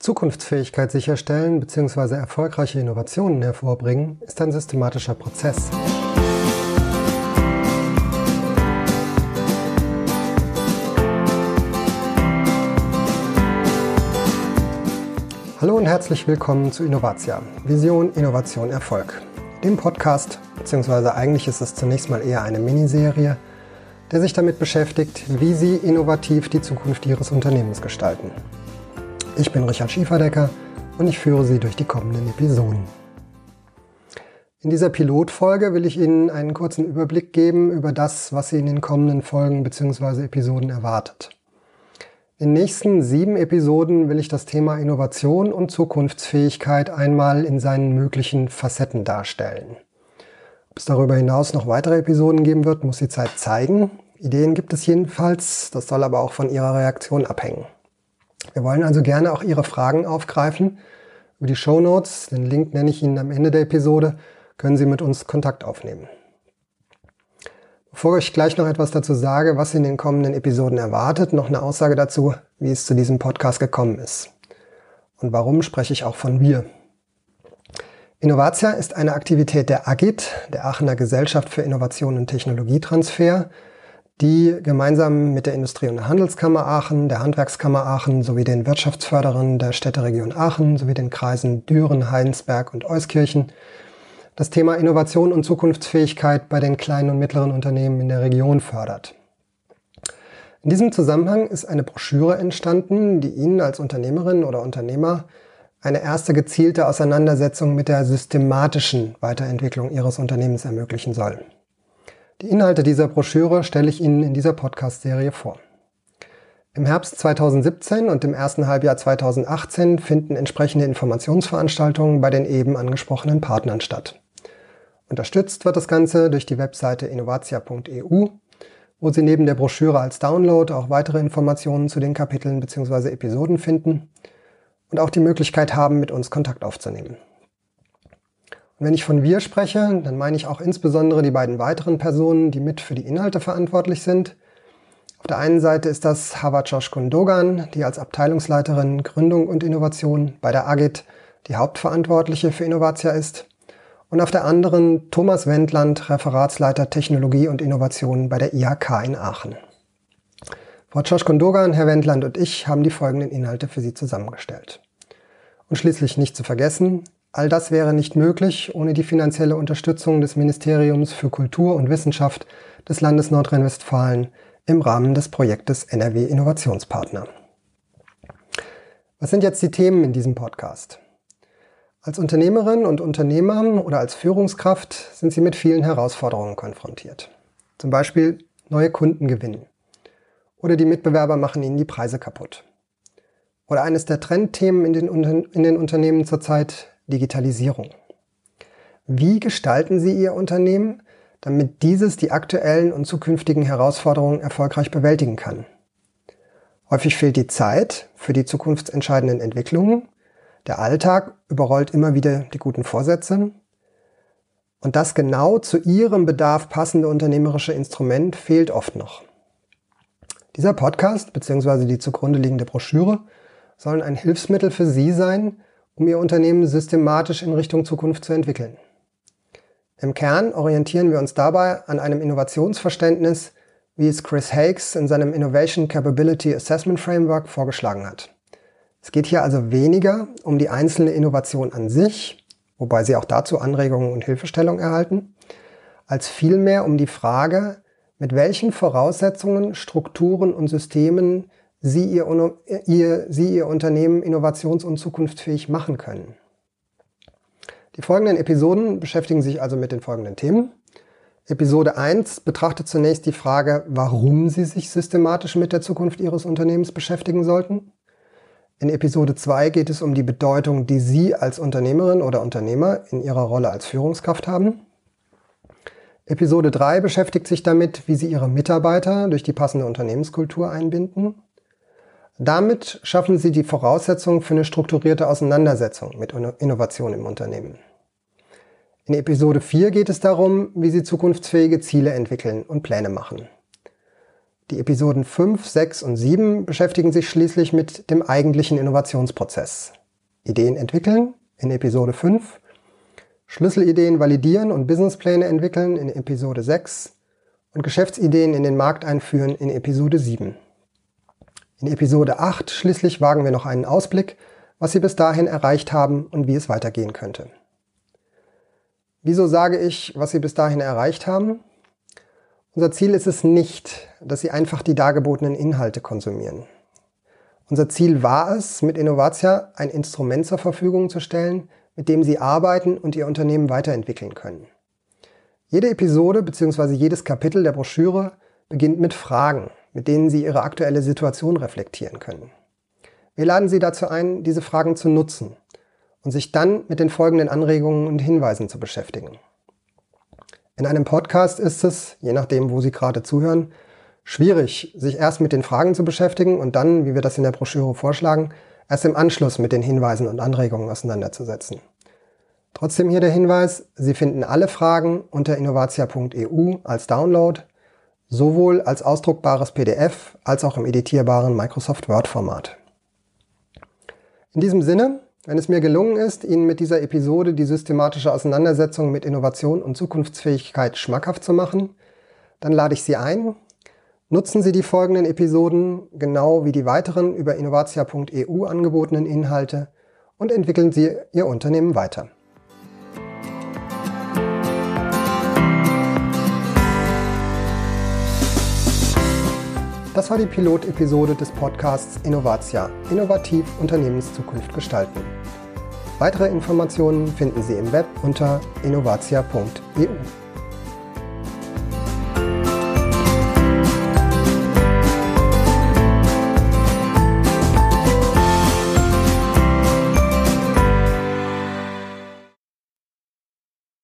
Zukunftsfähigkeit sicherstellen bzw. erfolgreiche Innovationen hervorbringen, ist ein systematischer Prozess. Hallo und herzlich willkommen zu Innovatia, Vision, Innovation, Erfolg. Dem Podcast, beziehungsweise eigentlich ist es zunächst mal eher eine Miniserie, der sich damit beschäftigt, wie Sie innovativ die Zukunft Ihres Unternehmens gestalten. Ich bin Richard Schieferdecker und ich führe Sie durch die kommenden Episoden. In dieser Pilotfolge will ich Ihnen einen kurzen Überblick geben über das, was Sie in den kommenden Folgen bzw. Episoden erwartet. In den nächsten sieben Episoden will ich das Thema Innovation und Zukunftsfähigkeit einmal in seinen möglichen Facetten darstellen. Ob es darüber hinaus noch weitere Episoden geben wird, muss die Zeit zeigen. Ideen gibt es jedenfalls, das soll aber auch von Ihrer Reaktion abhängen. Wir wollen also gerne auch Ihre Fragen aufgreifen. Über die Show Notes, den Link nenne ich Ihnen am Ende der Episode, können Sie mit uns Kontakt aufnehmen. Bevor ich gleich noch etwas dazu sage, was Sie in den kommenden Episoden erwartet, noch eine Aussage dazu, wie es zu diesem Podcast gekommen ist. Und warum spreche ich auch von wir? Innovatia ist eine Aktivität der AGIT, der Aachener Gesellschaft für Innovation und Technologietransfer, die gemeinsam mit der Industrie- und Handelskammer Aachen, der Handwerkskammer Aachen sowie den Wirtschaftsförderern der Städteregion Aachen sowie den Kreisen Düren, Heinsberg und Euskirchen das Thema Innovation und Zukunftsfähigkeit bei den kleinen und mittleren Unternehmen in der Region fördert. In diesem Zusammenhang ist eine Broschüre entstanden, die Ihnen als Unternehmerin oder Unternehmer eine erste gezielte Auseinandersetzung mit der systematischen Weiterentwicklung Ihres Unternehmens ermöglichen soll. Die Inhalte dieser Broschüre stelle ich Ihnen in dieser Podcast-Serie vor. Im Herbst 2017 und im ersten Halbjahr 2018 finden entsprechende Informationsveranstaltungen bei den eben angesprochenen Partnern statt. Unterstützt wird das Ganze durch die Webseite innovatia.eu, wo Sie neben der Broschüre als Download auch weitere Informationen zu den Kapiteln bzw. Episoden finden und auch die Möglichkeit haben, mit uns Kontakt aufzunehmen. Wenn ich von wir spreche, dann meine ich auch insbesondere die beiden weiteren Personen, die mit für die Inhalte verantwortlich sind. Auf der einen Seite ist das Havajosh Kundogan, die als Abteilungsleiterin Gründung und Innovation bei der AGIT die Hauptverantwortliche für Innovatia ist. Und auf der anderen Thomas Wendland, Referatsleiter Technologie und Innovation bei der IHK in Aachen. Frau Josh Kondogan, Herr Wendland und ich haben die folgenden Inhalte für Sie zusammengestellt. Und schließlich nicht zu vergessen, All das wäre nicht möglich ohne die finanzielle Unterstützung des Ministeriums für Kultur und Wissenschaft des Landes Nordrhein-Westfalen im Rahmen des Projektes NRW Innovationspartner. Was sind jetzt die Themen in diesem Podcast? Als Unternehmerin und Unternehmer oder als Führungskraft sind Sie mit vielen Herausforderungen konfrontiert. Zum Beispiel neue Kunden gewinnen. Oder die Mitbewerber machen Ihnen die Preise kaputt. Oder eines der Trendthemen in den, in den Unternehmen zurzeit, Digitalisierung. Wie gestalten Sie Ihr Unternehmen, damit dieses die aktuellen und zukünftigen Herausforderungen erfolgreich bewältigen kann? Häufig fehlt die Zeit für die zukunftsentscheidenden Entwicklungen. Der Alltag überrollt immer wieder die guten Vorsätze. Und das genau zu Ihrem Bedarf passende unternehmerische Instrument fehlt oft noch. Dieser Podcast bzw. die zugrunde liegende Broschüre sollen ein Hilfsmittel für Sie sein, um Ihr Unternehmen systematisch in Richtung Zukunft zu entwickeln. Im Kern orientieren wir uns dabei an einem Innovationsverständnis, wie es Chris Hakes in seinem Innovation Capability Assessment Framework vorgeschlagen hat. Es geht hier also weniger um die einzelne Innovation an sich, wobei Sie auch dazu Anregungen und Hilfestellung erhalten, als vielmehr um die Frage, mit welchen Voraussetzungen, Strukturen und Systemen Sie Ihr, ihr, Sie Ihr Unternehmen innovations- und zukunftsfähig machen können. Die folgenden Episoden beschäftigen sich also mit den folgenden Themen. Episode 1 betrachtet zunächst die Frage, warum Sie sich systematisch mit der Zukunft Ihres Unternehmens beschäftigen sollten. In Episode 2 geht es um die Bedeutung, die Sie als Unternehmerin oder Unternehmer in Ihrer Rolle als Führungskraft haben. Episode 3 beschäftigt sich damit, wie Sie Ihre Mitarbeiter durch die passende Unternehmenskultur einbinden. Damit schaffen Sie die Voraussetzungen für eine strukturierte Auseinandersetzung mit Innovation im Unternehmen. In Episode 4 geht es darum, wie Sie zukunftsfähige Ziele entwickeln und Pläne machen. Die Episoden 5, 6 und 7 beschäftigen sich schließlich mit dem eigentlichen Innovationsprozess. Ideen entwickeln in Episode 5, Schlüsselideen validieren und Businesspläne entwickeln in Episode 6 und Geschäftsideen in den Markt einführen in Episode 7. In Episode 8 schließlich wagen wir noch einen Ausblick, was Sie bis dahin erreicht haben und wie es weitergehen könnte. Wieso sage ich, was Sie bis dahin erreicht haben? Unser Ziel ist es nicht, dass Sie einfach die dargebotenen Inhalte konsumieren. Unser Ziel war es, mit Innovatia ein Instrument zur Verfügung zu stellen, mit dem Sie arbeiten und Ihr Unternehmen weiterentwickeln können. Jede Episode bzw. jedes Kapitel der Broschüre beginnt mit Fragen, mit denen Sie Ihre aktuelle Situation reflektieren können. Wir laden Sie dazu ein, diese Fragen zu nutzen und sich dann mit den folgenden Anregungen und Hinweisen zu beschäftigen. In einem Podcast ist es, je nachdem, wo Sie gerade zuhören, schwierig, sich erst mit den Fragen zu beschäftigen und dann, wie wir das in der Broschüre vorschlagen, erst im Anschluss mit den Hinweisen und Anregungen auseinanderzusetzen. Trotzdem hier der Hinweis, Sie finden alle Fragen unter innovatia.eu als Download, sowohl als ausdruckbares PDF als auch im editierbaren Microsoft Word-Format. In diesem Sinne, wenn es mir gelungen ist, Ihnen mit dieser Episode die systematische Auseinandersetzung mit Innovation und Zukunftsfähigkeit schmackhaft zu machen, dann lade ich Sie ein. Nutzen Sie die folgenden Episoden genau wie die weiteren über innovatia.eu angebotenen Inhalte und entwickeln Sie Ihr Unternehmen weiter. Das war die Pilotepisode des Podcasts Innovatia, innovativ Unternehmenszukunft gestalten. Weitere Informationen finden Sie im Web unter innovatia.eu.